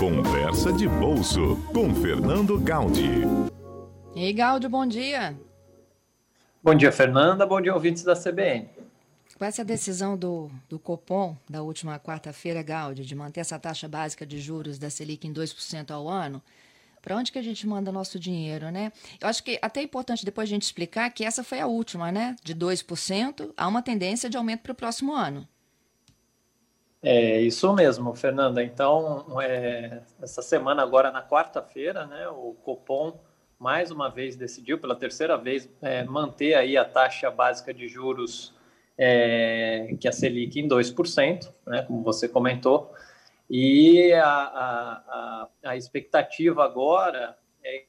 Conversa de Bolso com Fernando Gaudi. E aí, Gaudi, bom dia. Bom dia, Fernanda. Bom dia, ouvintes da CBN. Com essa decisão do, do Copom da última quarta-feira, Gaudi, de manter essa taxa básica de juros da Selic em 2% ao ano, para onde que a gente manda nosso dinheiro, né? Eu acho que até é importante depois a gente explicar que essa foi a última, né? De 2%, há uma tendência de aumento para o próximo ano. É isso mesmo, Fernanda. Então, é, essa semana agora na quarta-feira, né, o Copom mais uma vez decidiu pela terceira vez é, manter aí a taxa básica de juros é, que é a Selic em 2%, né, como você comentou. E a, a, a, expectativa agora é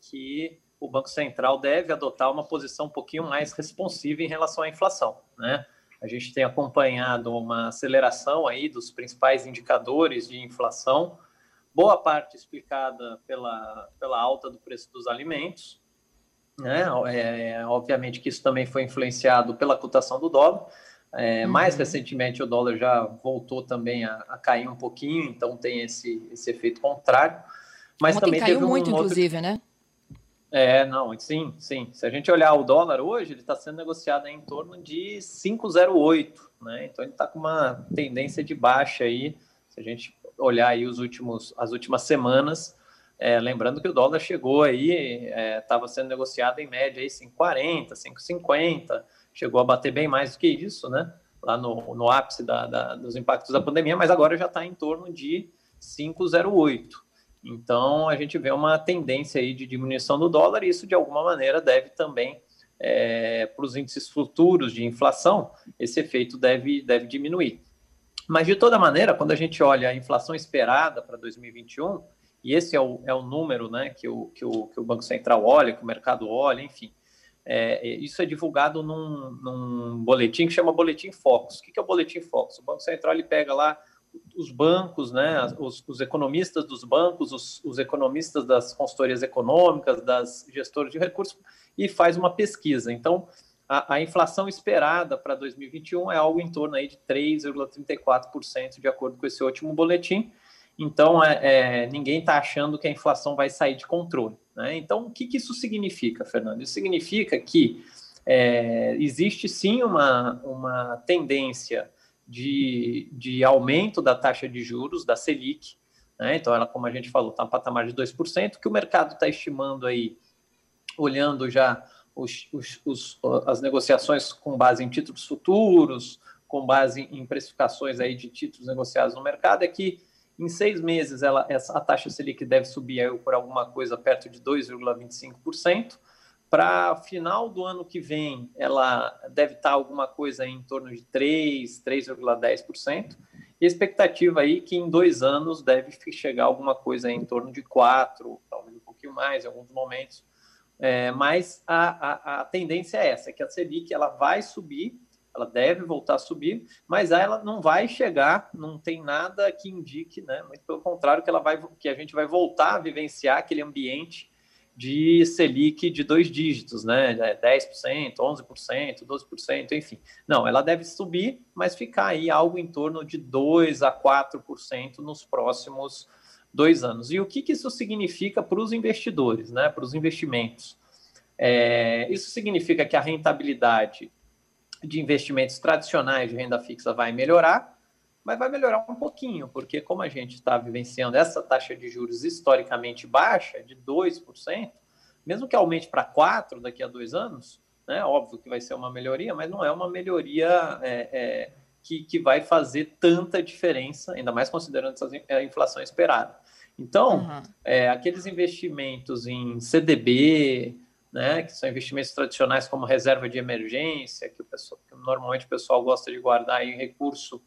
que o Banco Central deve adotar uma posição um pouquinho mais responsiva em relação à inflação. Né? A gente tem acompanhado uma aceleração aí dos principais indicadores de inflação, boa parte explicada pela, pela alta do preço dos alimentos. Né? É, obviamente que isso também foi influenciado pela cotação do dólar, é, uhum. Mais recentemente, o dólar já voltou também a, a, cair um pouquinho, então tem esse, esse efeito contrário. Mas Ontem também caiu teve um muito, outro... inclusive, né? É, não, sim, sim. Se a gente olhar o dólar hoje, ele está sendo negociado em torno de 5,08, né? Então ele está com uma tendência de baixa aí. Se a gente olhar aí os últimos, as últimas semanas, é, lembrando que o dólar chegou aí, estava é, sendo negociado em média aí 5,40, 5,50 chegou a bater bem mais do que isso, né? Lá no, no ápice da, da, dos impactos da pandemia, mas agora já está em torno de 5,08. Então a gente vê uma tendência aí de diminuição do dólar e isso de alguma maneira deve também é, para os índices futuros de inflação, esse efeito deve, deve diminuir. Mas de toda maneira, quando a gente olha a inflação esperada para 2021, e esse é o, é o número né, que, o, que, o, que o Banco Central olha, que o mercado olha, enfim, é, isso é divulgado num, num, boletim que chama Boletim Focus. O que é o Boletim Focus? O Banco Central ele pega lá os bancos, né, os, os economistas dos bancos, os, os, economistas das consultorias econômicas, das gestoras de recursos e faz uma pesquisa. Então, a, a inflação esperada para 2021 é algo em torno aí de 3,34%, de acordo com esse último boletim. Então, é, é ninguém está achando que a inflação vai sair de controle. Né? Então, o que, que, isso significa, Fernando? Isso significa que é, existe sim uma, uma tendência de, de aumento da taxa de juros, da Selic. Né? Então, ela, como a gente falou, está no patamar de 2%, que o mercado está estimando aí, olhando já os, os, os, as negociações com base em títulos futuros, com base em precificações aí de títulos negociados no mercado, é que em seis meses, ela, essa, a taxa Selic deve subir por alguma coisa perto de 2,25%. Para final do ano que vem, ela deve estar alguma coisa em torno de 3, 3,10%. E a expectativa aí que em dois anos deve chegar alguma coisa em torno de 4, talvez um pouquinho mais em alguns momentos. É, mas a, a, a tendência é essa, que a Selic ela vai subir ela deve voltar a subir, mas ela não vai chegar, não tem nada que indique, né? Muito pelo contrário, que ela vai, que a gente vai voltar a vivenciar aquele ambiente de Selic de dois dígitos, né? 10%, 11%, 12%, enfim. Não, ela deve subir, mas ficar aí algo em torno de 2 a 4% nos próximos dois anos. E o que, que isso significa para os investidores, né? Para os investimentos? É, isso significa que a rentabilidade de investimentos tradicionais de renda fixa vai melhorar, mas vai melhorar um pouquinho, porque como a gente está vivenciando essa taxa de juros historicamente baixa, de 2%, mesmo que aumente para 4% daqui a dois anos, né, óbvio que vai ser uma melhoria, mas não é uma melhoria é, é, que, que vai fazer tanta diferença, ainda mais considerando essa, a inflação esperada. Então, uhum. é, aqueles investimentos em CDB, né, que são investimentos tradicionais como reserva de emergência, que, o pessoal, que normalmente o pessoal gosta de guardar em recurso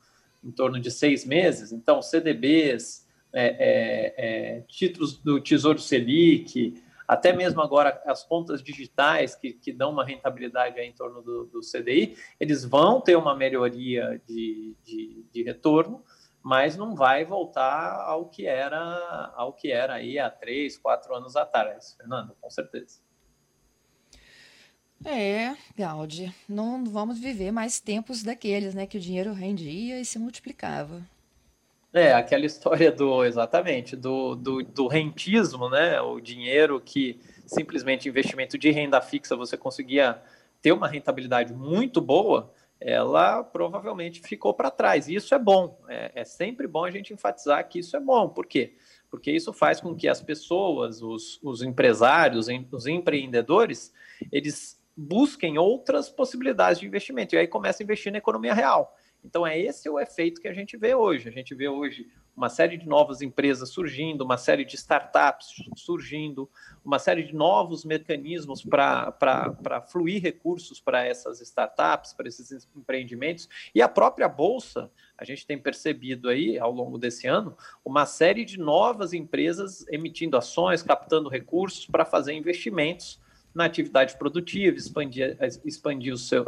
em torno de seis meses. Então, CDBs, é, é, é, títulos do Tesouro Selic, até mesmo agora as contas digitais que, que dão uma rentabilidade em torno do, do, CDI, eles vão ter uma melhoria de, de, de, retorno, mas não vai voltar ao que era ao que era aí há três, quatro anos atrás, Fernando, com certeza. É, Gaudi, não vamos viver mais tempos daqueles, né, que o dinheiro rendia e se multiplicava. É, aquela história do, exatamente, do, do, do, rentismo, né? O dinheiro que simplesmente investimento de renda fixa você conseguia ter uma rentabilidade muito boa, ela provavelmente ficou para trás. E isso é bom. É, é, sempre bom a gente enfatizar que isso é bom. Por quê? Porque isso faz com que as pessoas, os, os empresários, os empreendedores, eles busquem outras possibilidades de investimento. E aí começa a investir na economia real. Então, é esse o efeito que a gente vê hoje. A gente vê hoje uma série de novas empresas surgindo, uma série de startups surgindo, uma série de novos mecanismos para fluir recursos para essas startups, para esses empreendimentos. E a própria Bolsa, a gente tem percebido aí, ao longo desse ano, uma série de novas empresas emitindo ações, captando recursos para fazer investimentos na atividade produtiva, expandir, expandir o, seu,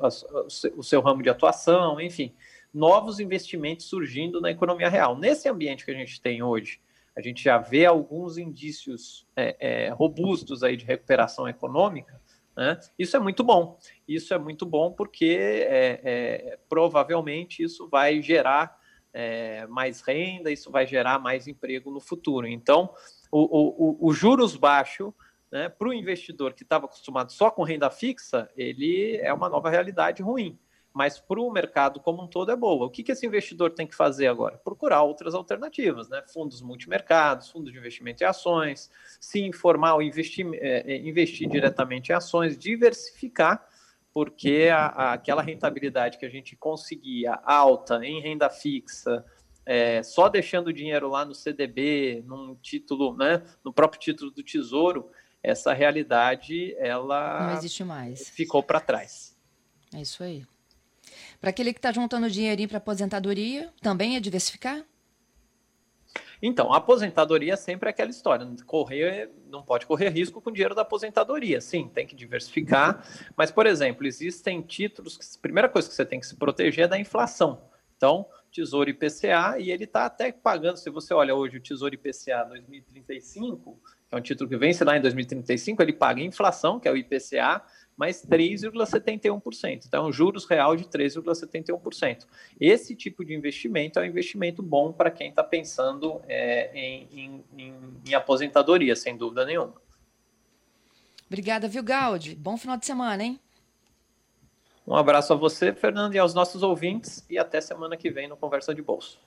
o seu ramo de atuação, enfim novos investimentos surgindo na economia real. Nesse ambiente que a gente tem hoje, a gente já vê alguns indícios é, é, robustos aí de recuperação econômica. Né? Isso é muito bom. Isso é muito bom porque é, é provavelmente isso vai gerar é, mais renda, isso vai gerar mais emprego no futuro. Então, o, o, o juros baixo né, para o investidor que estava acostumado só com renda fixa, ele é uma nova realidade ruim mas para o mercado como um todo é boa. O que, que esse investidor tem que fazer agora? Procurar outras alternativas, né? Fundos multimercados, fundos de investimento em ações, se informar investir, é, investir diretamente em ações, diversificar, porque a, a, aquela rentabilidade que a gente conseguia alta em renda fixa, é, só deixando o dinheiro lá no CDB, num título, né, no próprio título do Tesouro, essa realidade ela não existe mais. Ficou para trás. É isso aí. Para aquele que está juntando dinheirinho para aposentadoria, também é diversificar? Então, a aposentadoria é sempre aquela história. Correr, não pode correr risco com o dinheiro da aposentadoria. Sim, tem que diversificar. Mas, por exemplo, existem títulos que a primeira coisa que você tem que se proteger é da inflação. Então, Tesouro IPCA, e ele está até pagando, se você olha hoje o Tesouro IPCA 2035, que é um título que vence lá em 2035, ele paga inflação, que é o IPCA, mais 3,71%. Então, juros real de 3,71%. Esse tipo de investimento é um investimento bom para quem está pensando é, em, em, em aposentadoria, sem dúvida nenhuma. Obrigada, viu, Gaudi? Bom final de semana, hein? Um abraço a você, Fernando, e aos nossos ouvintes, e até semana que vem no Conversa de Bolso.